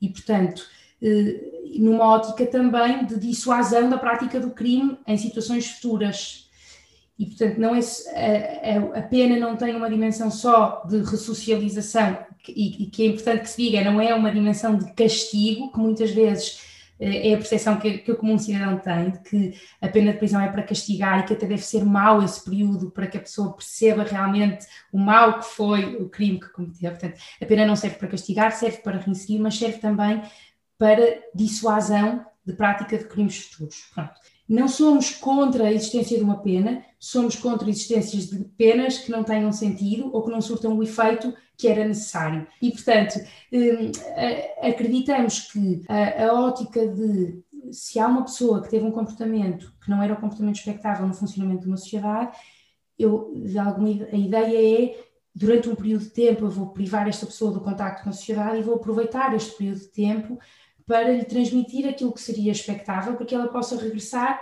E, portanto, eh, numa ótica também de dissuasão da prática do crime em situações futuras. E, portanto, não é, a, a, pena não tem uma dimensão só de ressocialização, e, e, que é importante que se diga, não é uma dimensão de castigo, que muitas vezes é a percepção que, que o comum cidadão tem, de que a pena de prisão é para castigar e que até deve ser mau esse período para que a pessoa perceba realmente o mal que foi o crime que cometeu. Portanto, a pena não serve para castigar, serve para reinserir, mas serve também para dissuasão de prática de crimes futuros. Pronto. Não somos contra a existência de uma pena, somos contra existências de penas que não tenham sentido ou que não surtam o efeito que era necessário. E, portanto, hum, acreditamos que a, a ótica de se há uma pessoa que teve um comportamento que não era o um comportamento expectável no funcionamento de uma sociedade, eu, alguma, a ideia é durante um período de tempo eu vou privar esta pessoa do contacto com a sociedade e vou aproveitar este período de tempo para lhe transmitir aquilo que seria expectável para que ela possa regressar,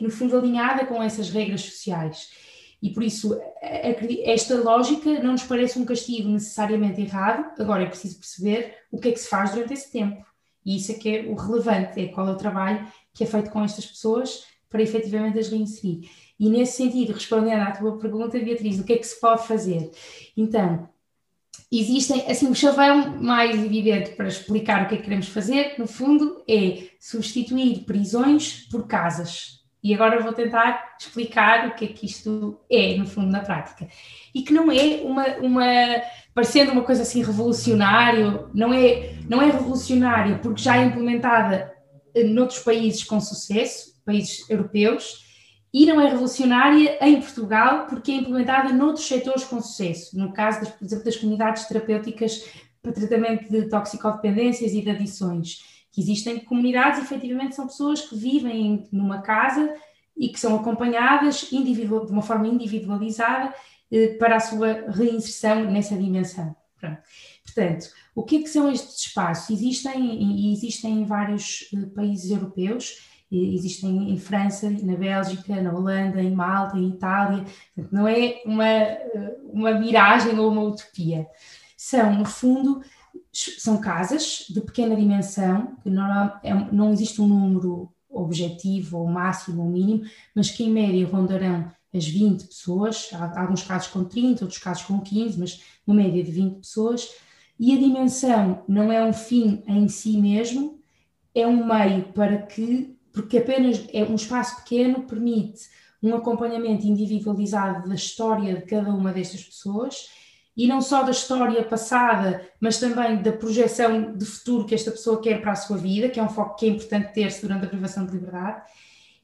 no fundo, alinhada com essas regras sociais. E por isso, esta lógica não nos parece um castigo necessariamente errado, agora é preciso perceber o que é que se faz durante esse tempo. E isso é que é o relevante, é qual é o trabalho que é feito com estas pessoas para efetivamente as reinserir. E nesse sentido, respondendo à tua pergunta, Beatriz, o que é que se pode fazer? Então, existem, assim, o chavão mais evidente para explicar o que é que queremos fazer, no fundo, é substituir prisões por casas. E agora vou tentar explicar o que é que isto é, no fundo, na prática. E que não é uma, uma parecendo uma coisa assim revolucionária, não é, não é revolucionária porque já é implementada noutros países com sucesso, países europeus, e não é revolucionária em Portugal porque é implementada noutros setores com sucesso, no caso, das, por exemplo, das comunidades terapêuticas para tratamento de toxicodependências e de adições, que existem comunidades, efetivamente, são pessoas que vivem numa casa e que são acompanhadas de uma forma individualizada eh, para a sua reinserção nessa dimensão. Pronto. Portanto, o que, é que são estes espaços? Existem, existem em vários eh, países europeus, existem em França, na Bélgica, na Holanda, em Malta, em Itália, Portanto, não é uma, uma miragem ou uma utopia. São, no fundo, são casas de pequena dimensão, que não, é, não existe um número objetivo, ou máximo, ou mínimo, mas que em média rondarão as 20 pessoas, há alguns casos com 30, outros casos com 15, mas uma média de 20 pessoas, e a dimensão não é um fim em si mesmo, é um meio para que porque apenas é um espaço pequeno permite um acompanhamento individualizado da história de cada uma destas pessoas e não só da história passada, mas também da projeção de futuro que esta pessoa quer para a sua vida, que é um foco que é importante ter-se durante a privação de liberdade,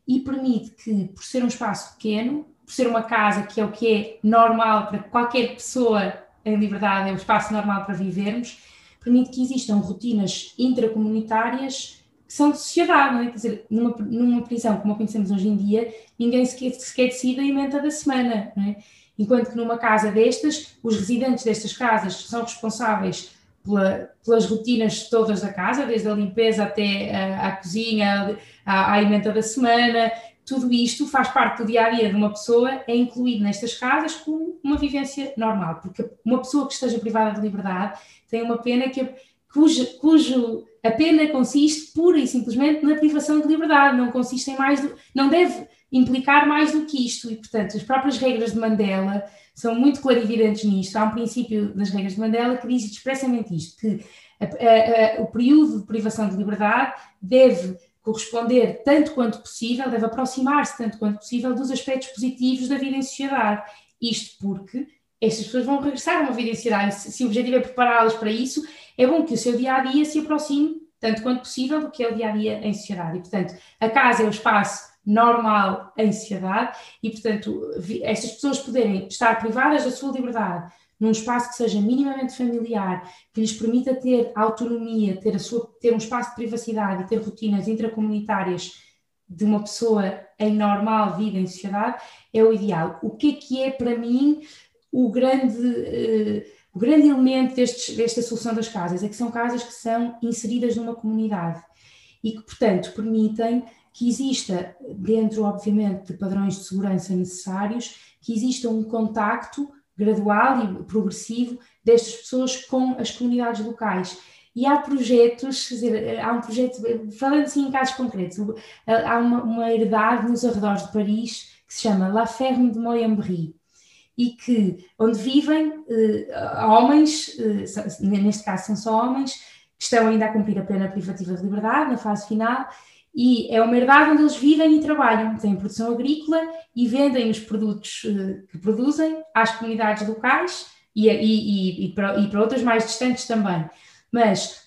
e permite que, por ser um espaço pequeno, por ser uma casa que é o que é normal para qualquer pessoa em liberdade, é o espaço normal para vivermos, permite que existam rotinas intracomunitárias são de sociedade, não é? Quer dizer, numa, numa prisão como a conhecemos hoje em dia, ninguém sequer, sequer decide a emenda da semana, não é? Enquanto que numa casa destas, os residentes destas casas são responsáveis pela, pelas rotinas todas da casa, desde a limpeza até a cozinha, a, a emenda da semana, tudo isto faz parte do dia a dia de uma pessoa, é incluído nestas casas como uma vivência normal, porque uma pessoa que esteja privada de liberdade tem uma pena que, cujo, cujo a pena consiste pura e simplesmente na privação de liberdade, não consiste em mais, do, não deve implicar mais do que isto, e portanto as próprias regras de Mandela são muito clarividentes nisto. Há um princípio das regras de Mandela que diz expressamente isto, que a, a, a, o período de privação de liberdade deve corresponder tanto quanto possível, deve aproximar-se tanto quanto possível dos aspectos positivos da vida em sociedade. Isto porque estas pessoas vão regressar a uma vida em sociedade. Se, se o objetivo é prepará-las para isso, é bom que o seu dia a dia se aproxime tanto quanto possível do que é o dia a dia em sociedade. E, portanto, a casa é o espaço normal em sociedade e, portanto, estas pessoas poderem estar privadas da sua liberdade num espaço que seja minimamente familiar, que lhes permita ter autonomia, ter, a sua, ter um espaço de privacidade e ter rotinas intracomunitárias de uma pessoa em normal vida em sociedade, é o ideal. O que é que é para mim o grande, uh, o grande elemento destes, desta solução das casas? É que são casas que são inseridas numa comunidade e que, portanto, permitem que exista, dentro, obviamente, de padrões de segurança necessários, que exista um contacto gradual e progressivo destas pessoas com as comunidades locais. E há projetos, quer dizer, há um projeto, falando assim em casos concretos, há uma, uma herdade nos arredores de Paris que se chama La Ferme de Moyambry e que, onde vivem eh, homens, eh, neste caso são só homens, que estão ainda a cumprir a plena privativa de liberdade, na fase final, e é uma herdade onde eles vivem e trabalham, têm produção agrícola e vendem os produtos uh, que produzem às comunidades locais e, e, e, para, e, para, outras mais distantes também. Mas,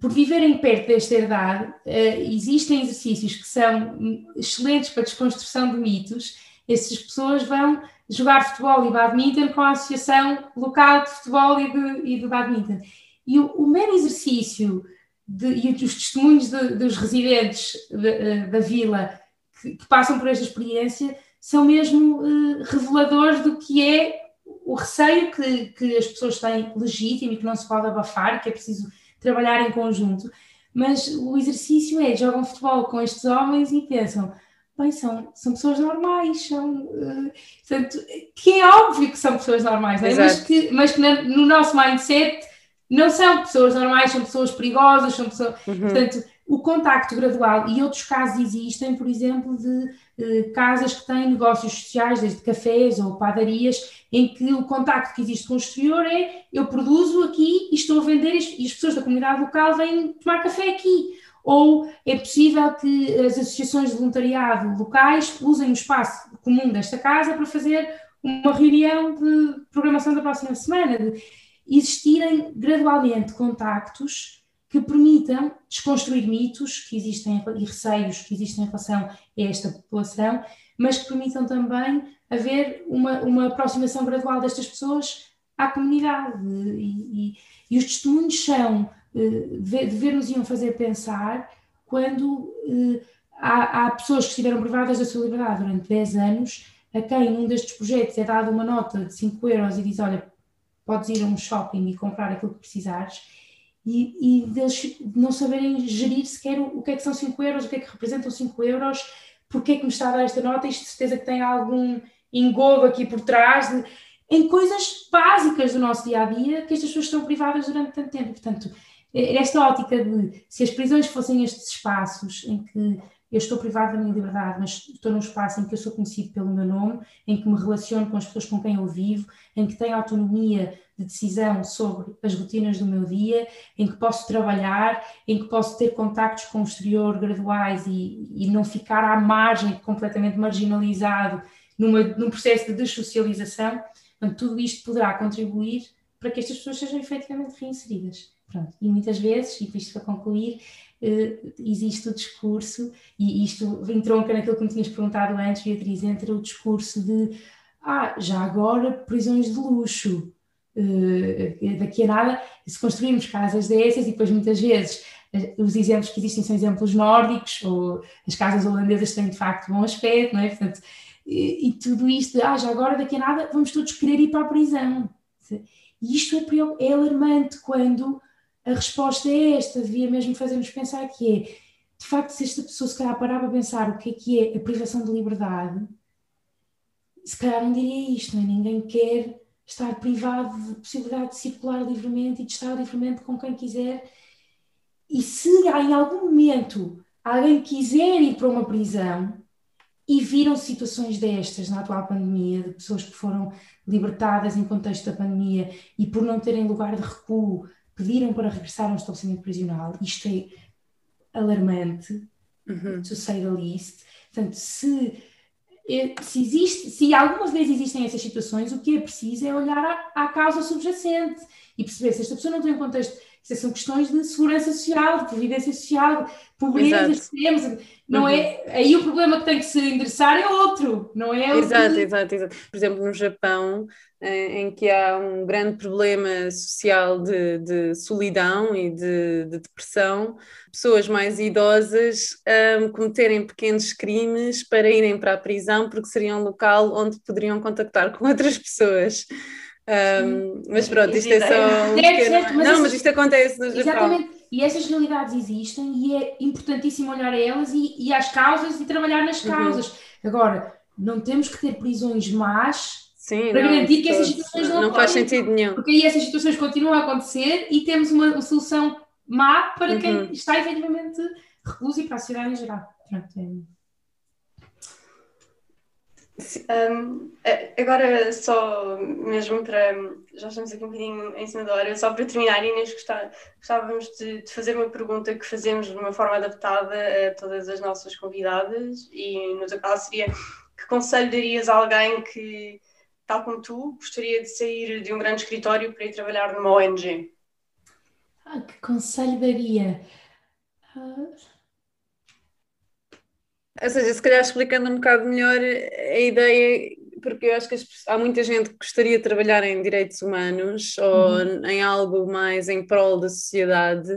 por viverem perto desta herdade, existem exercícios que são excelentes para a desconstrução de mitos. Essas pessoas vão jogar futebol e badminton com a Associação Local de Futebol e de, e de Badminton. E o, o mero exercício de, e os testemunhos de, dos residentes de, eh, da vila que, que, passam por esta experiência são mesmo uh, reveladores do que é o receio que, que as pessoas têm legítimo e que não se pode abafar, que é preciso trabalhar em conjunto. Mas o exercício é, jogam futebol com estes homens e pensam, bem, são, são pessoas normais, são, uh, portanto, que é óbvio que são pessoas normais, é? mas que, mas que no nosso mindset não são pessoas normais, são pessoas perigosas, são pessoas. Uhum. Portanto, o contacto gradual, e outros casos existem, por exemplo, de eh, casas que têm negócios sociais, desde cafés ou padarias, em que o contacto que existe com o exterior é eu produzo aqui e estou a vender e as pessoas da comunidade local vêm tomar café aqui. Ou é possível que as associações de voluntariado locais usem o espaço comum desta casa para fazer uma reunião de programação da próxima semana. De, existirem gradualmente contactos que permitam desconstruir mitos que existem e receios que existem em relação a esta população, mas que permitam também haver uma, uma aproximação gradual destas pessoas à comunidade. E, e, e os testemunhos são, eh, de ver nos iam fazer pensar quando eh, há, há pessoas que estiveram privadas da sua liberdade durante 10 anos, a quem um destes projetos é dada uma nota de 5 euros e diz: Olha, podes ir a um shopping e comprar aquilo que precisares e, e deles não saberem gerir sequer o, o que é que são 5 euros, o que é que representam 5 euros, porque é que me está a dar esta nota, isto de certeza que tem algum engodo aqui por trás, de, em coisas básicas do nosso dia a dia que estas pessoas estão privadas durante tanto tempo. Portanto, esta ótica de se as prisões fossem estes espaços em que eu estou privada da minha liberdade, mas estou num espaço em que eu sou conhecido pelo meu nome, em que me relaciono com as pessoas com quem eu vivo, em que tenho autonomia de decisão sobre as rotinas do meu dia, em que posso trabalhar, em que posso ter contactos com o exterior graduais e, e não ficar à margem, completamente marginalizado, numa, num processo de dessocialização. Tudo isto poderá contribuir para que estas pessoas sejam efetivamente reinseridas. Pronto. E muitas vezes, e isto para concluir, uh, existe o discurso, e isto vem tronca naquilo que me tinhas perguntado antes, Beatriz, entre o discurso de ah, já agora prisões de luxo, uh, daqui a nada, se construirmos casas dessas, e depois muitas vezes eh, os exemplos que existem são exemplos nórdicos, ou as casas holandesas têm de facto bom aspecto, não é? Portanto, e, e tudo isto, ah, já agora daqui a nada vamos todos querer ir para a prisão. E isto é, é alarmante quando a resposta é esta, devia mesmo fazer-nos pensar que é, de facto, se esta pessoa se calhar parava a pensar o que é que é a privação de liberdade, se calhar não diria isto, não é? Ninguém quer estar privado de possibilidade de circular livremente e de estar livremente com quem quiser. E se em algum momento alguém quiser ir para uma prisão e viram situações destas na atual pandemia, de pessoas que foram libertadas em contexto da pandemia e por não terem lugar de recuo pediram para regressar a um estabelecimento prisional, isto é alarmante, uhum. to say the least. Portanto, se se, existe, se alguma vez existem essas situações, o que é preciso é olhar à, à causa subjacente e perceber se esta pessoa não tem um contexto. Isso são questões de segurança social, de previdência social, pobreza extremos. Não uhum. é, aí o problema que tem que se endereçar é outro, não é? Exato, que... exato, exato. Por exemplo, no Japão, em, em que há um grande problema social de, de solidão e de, de, depressão, pessoas mais idosas um, cometerem pequenos crimes para irem para a prisão porque seria um local onde poderiam contactar com outras pessoas. Um, mas pronto, isto é só um pequeno... certo, mas Não, mas isto acontece no Japão. Exatamente, e essas realidades existem e é importantíssimo olhar a elas e, e às causas e trabalhar nas uhum. causas. Uhum. Agora, não temos que ter prisões más Sim, para não, garantir que essas situações não, não faz sentido nenhum. Porque aí essas situações continuam a acontecer e temos uma, uma solução má para uhum. quem está efetivamente recluso e para a sociedade em geral. Pronto, é... Um, agora, só mesmo para. Já estamos aqui um bocadinho em cima da hora, só para terminar, Inês, gostávamos de, de, fazer uma pergunta que fazemos de uma forma adaptada a todas as nossas convidadas, e no teu caso seria: que conselho darias a alguém que, tal como tu, gostaria de sair de um grande escritório para ir trabalhar numa ONG? Ah, que conselho daria? Uh ou seja, se calhar explicando um bocado melhor a ideia, porque eu acho que há muita gente que gostaria de trabalhar em direitos humanos ou uhum. em algo mais em prol da sociedade,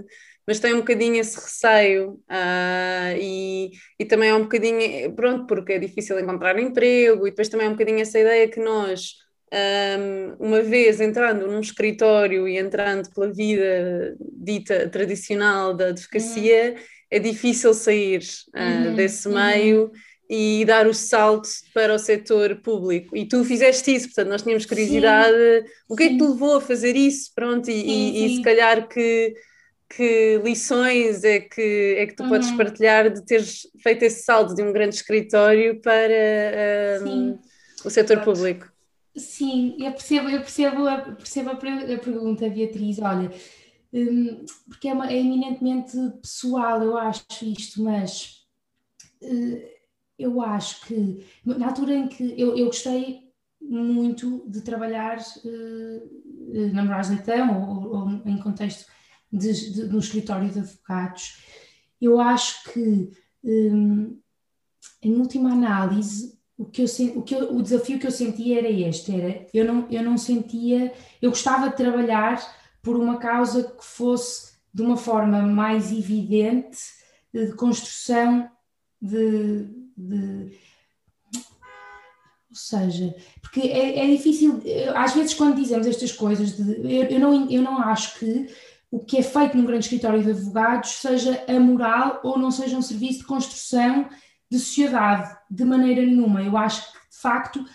mas tem um bocadinho esse receio uh, e, e também é um bocadinho, pronto, porque é difícil encontrar emprego e depois também é um bocadinho essa ideia que nós, um, uma vez entrando num escritório e entrando pela vida dita tradicional da advocacia, uhum é difícil sair uh, uhum, desse uhum. meio uhum. e dar o salto para o setor público. E tu fizeste isso, portanto, nós tínhamos curiosidade, sim. o que é que te levou a fazer isso? Pronto, e, sim, e, e se calhar que, que lições é que, é que tu uhum. podes partilhar de teres feito esse salto de um grande escritório para um, o setor Exato. público? Sim, eu percebo, eu percebo, a, percebo a, a pergunta, Beatriz. Olha, um, porque é, uma, é, eminentemente pessoal, eu acho isto, mas uh, eu acho que na altura em que eu, eu gostei muito de trabalhar uh, na Moraes Leitão ou, ou, em contexto de, de, no escritório de advogados, eu acho que um, em última análise o que eu, o que eu, o desafio que eu sentia era este, era eu não, eu não sentia, eu gostava de trabalhar por uma causa que fosse de uma forma mais evidente de construção de, de ou seja, porque é, é, difícil, às vezes quando dizemos estas coisas, de, eu, eu, não, eu não acho que o que é feito num grande escritório de advogados seja amoral ou não seja um serviço de construção de sociedade, de maneira nenhuma. Eu acho que, de facto,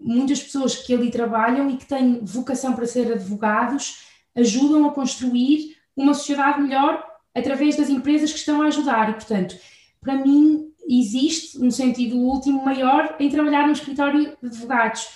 muitas pessoas que ali trabalham e que têm vocação para ser advogados ajudam a construir uma sociedade melhor através das empresas que estão a ajudar. E, portanto, para mim, existe um sentido último maior em trabalhar no escritório de advogados.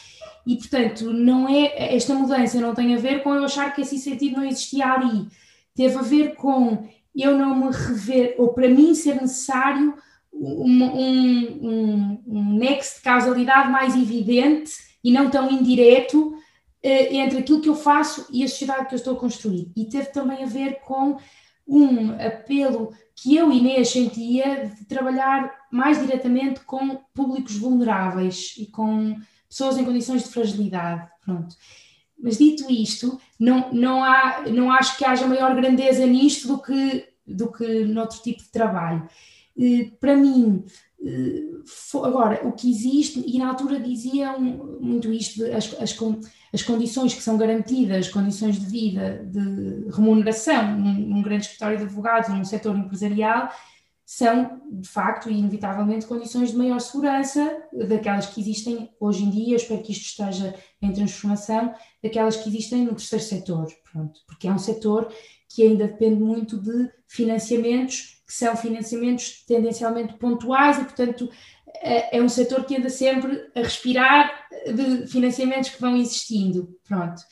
E, portanto, não é esta mudança não tem a ver com eu achar que esse sentido não existia ali. Teve a ver com eu não me rever, ou para mim ser necessário um, um, um, um nexo de causalidade mais evidente e não tão indireto entre aquilo que eu faço e a sociedade que eu estou a construir. E teve também a ver com um apelo que eu, Inês, sentia de trabalhar mais diretamente com públicos vulneráveis e com pessoas em condições de fragilidade. Pronto. Mas dito isto, não, não, há, não acho que haja maior grandeza nisto do que, do que noutro tipo de trabalho. Para mim, agora, o que existe, e na altura diziam muito isto, as, as, as condições que são garantidas, condições de vida, de remuneração num, num grande escritório de advogados, num setor empresarial, são, de facto e inevitavelmente, condições de maior segurança daquelas que existem hoje em dia. Espero que isto esteja em transformação, daquelas que existem no terceiro setor, pronto, porque é um setor que ainda depende muito de financiamentos, que são financiamentos tendencialmente pontuais e, portanto, é, é um setor que anda sempre a respirar de financiamentos que vão existindo, pronto.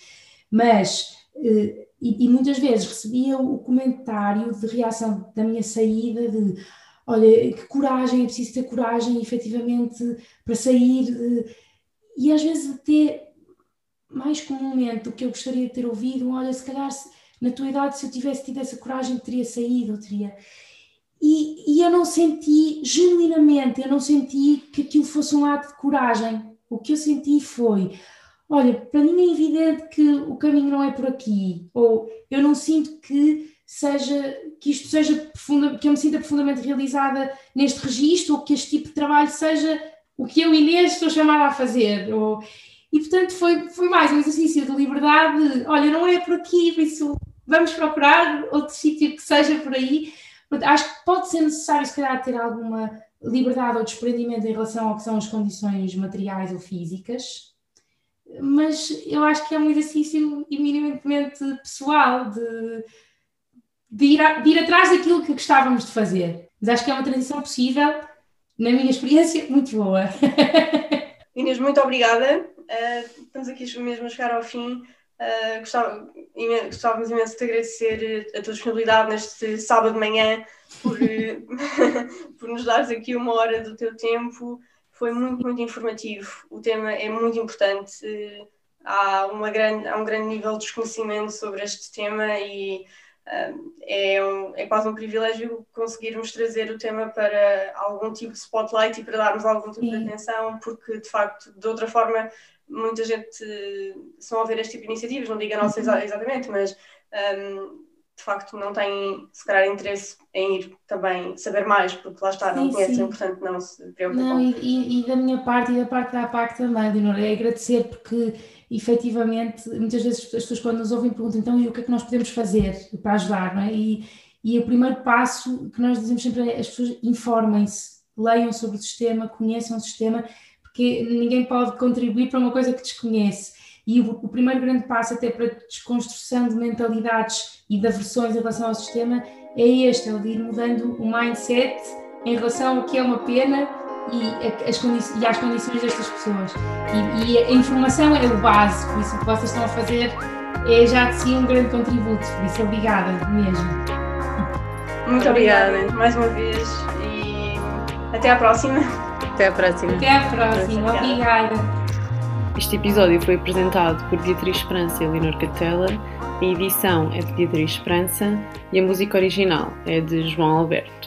Mas, e, e muitas vezes recebia o comentário de reação da minha saída de olha, que coragem, é preciso ter coragem efetivamente para sair, e às vezes até mais comumente do que eu gostaria de ter ouvido, olha, se calhar se, na tua idade se eu tivesse tido essa coragem teria saído, teria... E, e eu não senti, genuinamente, eu não senti que aquilo fosse um ato de coragem. O que eu senti foi: olha, para mim é evidente que o caminho não é por aqui, ou eu não sinto que seja que isto seja profunda, que eu me sinta profundamente realizada neste registro, ou que este tipo de trabalho seja o que eu, Inês, estou chamada a fazer. Ou, e portanto foi, foi mais um exercício de liberdade. Olha, não é por aqui, por isso vamos procurar outro sítio que seja por aí. Acho que pode ser necessário, se calhar, ter alguma liberdade ou desprendimento em relação ao que são as condições materiais ou físicas, mas eu acho que é um exercício eminentemente pessoal de, de, ir, a, de ir atrás daquilo que gostávamos de fazer. Mas acho que é uma transição possível, na minha experiência, muito boa. Inês, muito obrigada. Uh, estamos aqui mesmo a chegar ao fim. Uh, gostava, imen gostávamos imenso de agradecer a tua disponibilidade neste sábado de manhã por, por nos dares aqui uma hora do teu tempo. Foi muito, muito informativo. O tema é muito importante. Há, uma grande, há um grande nível de desconhecimento sobre este tema e uh, é, um, é quase um privilégio conseguirmos trazer o tema para algum tipo de spotlight e para darmos algum tipo Sim. de atenção, porque de facto, de outra forma, muita gente, se não houver este tipo de iniciativas, não diga a nossa exatamente, mas um, de facto não tem, se calhar, interesse em ir também saber mais, porque lá está, sim, não conhecem, portanto não se preocupam. Não, e, e, da minha parte e da parte da APAC também, Leonor, é agradecer porque efetivamente muitas vezes as pessoas quando nos ouvem perguntam então e o que é que nós podemos fazer para ajudar, não é? E, e o primeiro passo que nós dizemos sempre é as pessoas informem-se, leiam sobre o sistema, conheçam o sistema porque ninguém pode contribuir para uma coisa que desconhece. E o, o primeiro grande passo até para a desconstrução de mentalidades e de aversões em relação ao sistema é este, é o de ir mudando o mindset em relação ao que é uma pena e, as e às condições destas pessoas. E, e, a informação é o base, por isso o que vocês estão a fazer é já de si um grande contributo, por isso obrigada mesmo. Muito obrigada mais uma vez e até à próxima. Até a próxima. Até a próxima. Obrigada. Este episódio foi apresentado por Beatriz Esperança e Leonor Catela. A edição é de Beatriz Esperança e a música original é de João Alberto.